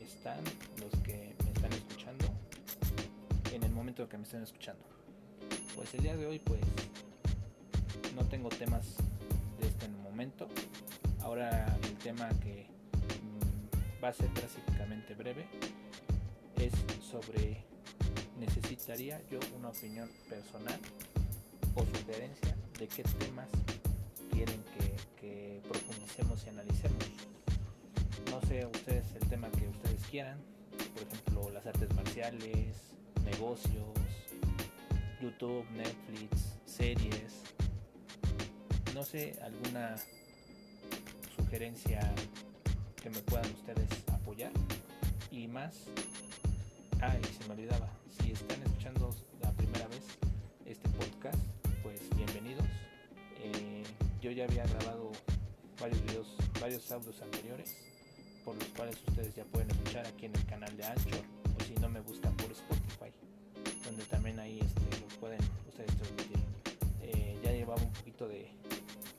están los que me están escuchando en el momento que me estén escuchando. Pues el día de hoy pues no tengo temas de este momento. Ahora el tema que mm, va a ser prácticamente breve es sobre necesitaría yo una opinión personal o sugerencia de qué temas quieren que profundicemos y analicemos. No sé ustedes el tema que ustedes quieran, por ejemplo las artes marciales, negocios, YouTube, Netflix, series, no sé, alguna sugerencia que me puedan ustedes apoyar y más. Ah, se me olvidaba, si están escuchando la primera vez este podcast, pues bienvenidos. Eh, yo ya había grabado varios videos, varios audios anteriores, por los cuales ustedes ya pueden escuchar aquí en el canal de Anchor, o si no me buscan por Spotify, donde también ahí este, lo pueden ustedes transmitir. Eh, ya llevaba un poquito de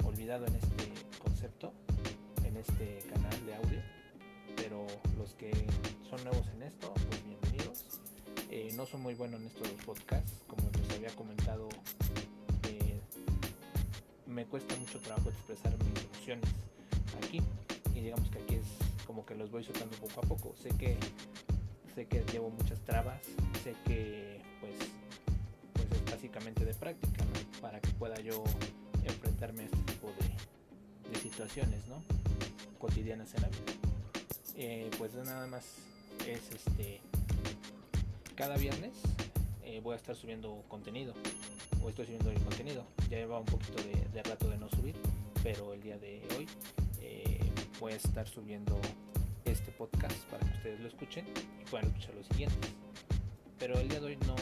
olvidado en este concepto, en este canal de audio, pero los que son nuevos en esto, pues bienvenidos. Eh, no soy muy bueno en esto de los podcasts, como les había comentado, eh, me cuesta mucho trabajo expresar mis emociones aquí y digamos que aquí es como que los voy soltando poco a poco. Sé que sé que llevo muchas trabas, sé que pues pues es básicamente de práctica para que pueda yo enfrentarme a este tipo de, de situaciones ¿no? cotidianas en la vida. Eh, pues nada más es este cada viernes eh, voy a estar subiendo contenido o estoy subiendo el contenido ya lleva un poquito de, rato de no subir voy a estar subiendo este podcast para que ustedes lo escuchen y puedan escuchar los siguientes pero el día de hoy no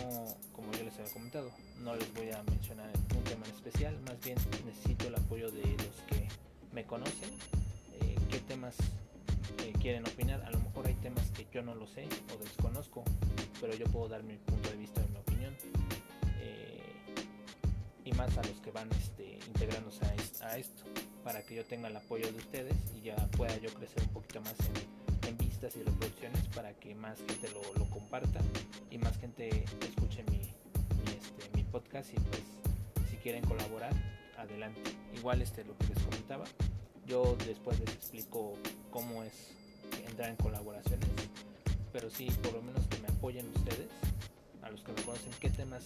como yo les había comentado no les voy a mencionar un tema en especial más bien necesito el apoyo de los que me conocen eh, qué temas eh, quieren opinar. A lo mejor hay temas que yo no lo sé o desconozco, pero yo puedo dar mi punto de vista y mi opinión. Eh, y más a los que van este, integrándose a, a, esto, para que yo tenga el apoyo de ustedes y ya pueda yo crecer un poquito más en, vistas y reproducciones para que más gente lo, comparta y más gente escuche este, mi podcast y pues si quieren colaborar, adelante. Igual este lo que les comentaba, yo después les explico cómo es entrar en colaboraciones, pero sí por lo menos que me apoyen ustedes, a los que me conocen, qué temas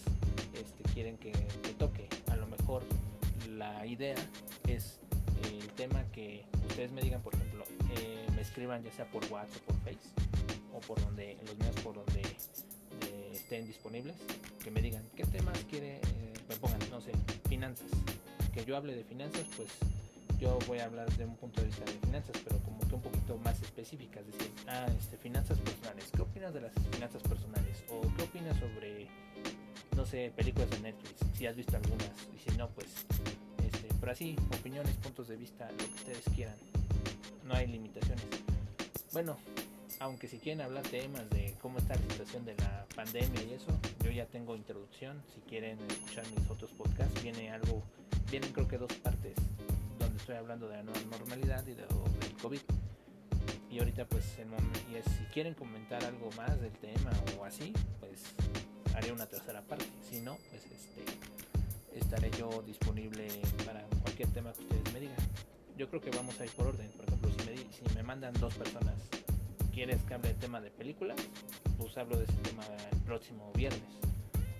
este, quieren que, que, toque. A lo mejor la idea es el tema que ustedes me digan, por ejemplo, eh, me escriban ya sea por WhatsApp o por Face o por donde, los míos por donde eh, estén disponibles, que me digan qué temas quiere, me pongan, no sé, finanzas. Que yo hable de finanzas, pues yo voy a hablar de un punto de vista de finanzas, pero como que un poquito más específicas, es decir, ah, este, finanzas personales, ¿qué opinas de las finanzas personales? O qué opinas sobre, no sé, películas de Netflix, si has visto algunas, y si no, pues, pero así, opiniones, puntos de vista, lo que ustedes quieran, no hay limitaciones. Bueno, aunque si quieren hablar temas de cómo está la situación de la pandemia y eso, yo ya tengo introducción, si quieren escuchar mis otros podcasts, viene algo, vienen creo que dos partes estoy hablando de la nueva normalidad y de, del COVID. Y ahorita pues el y es, si quieren comentar algo más del tema o así, pues haré una tercera parte. Si no, pues este estaré yo disponible para cualquier tema que ustedes me digan. Yo creo que vamos a ir por orden. Por ejemplo, si me, si me mandan dos personas, ¿quieres que hable del tema de películas? Pues hablo de ese tema el próximo viernes.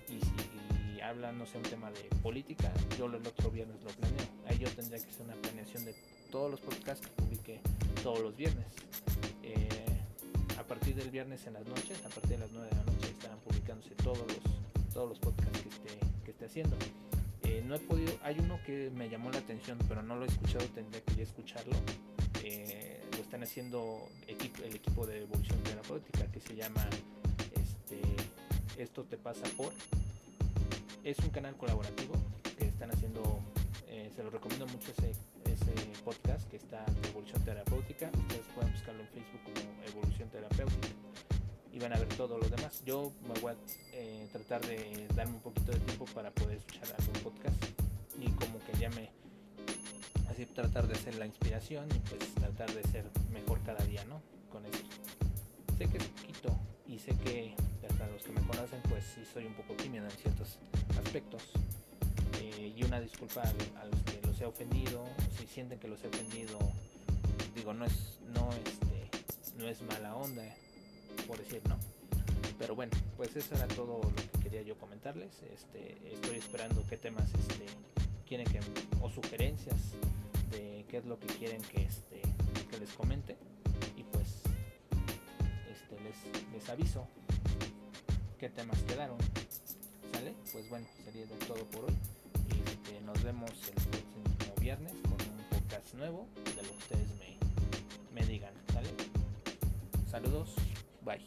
Y si hablan, no sé, un tema de política, yo el otro viernes lo planeo. Ahí yo tendría que hacer una planeación de todos los podcasts que publique todos los viernes. Eh, a partir del viernes en las noches, a partir de las 9 de la noche estarán publicándose todos los, todos los podcasts que esté, que esté haciendo. No he podido, hay uno que me llamó la atención, pero no lo he escuchado, tendría que ya escucharlo. Eh, lo están haciendo el equipo de evolución terapéutica que se llama este, Esto te pasa por es un canal colaborativo que están haciendo, eh, se lo recomiendo mucho ese, ese, podcast que está de Evolución Terapéutica. Ustedes pueden buscarlo en Facebook como Evolución Terapéutica y van a ver todo lo demás. Yo me voy a eh, tratar de darme un poquito de tiempo para poder escuchar algún podcast y como que ya me así tratar de ser la inspiración y pues tratar de ser mejor cada día, ¿no? Con esto. sé que es poquito y sé que para los que me conocen pues sí soy un poco tímido en ciertos aspectos. Eh, y una disculpa a, los que los he ofendido, si sienten que los he ofendido, digo, no es, no, este, no es mala onda, por decir, ¿no? Pero bueno, pues eso era todo lo que quería yo comentarles. Este, estoy esperando qué temas este, quieren que, o sugerencias de qué es lo que quieren que, este, que les comente. Y pues este, les, les aviso qué temas quedaron. ¿Sale? Pues bueno, sería todo por hoy. Este, nos vemos el próximo viernes con un podcast nuevo de lo que ustedes me, me digan. ¿Sale? Saludos. Bye.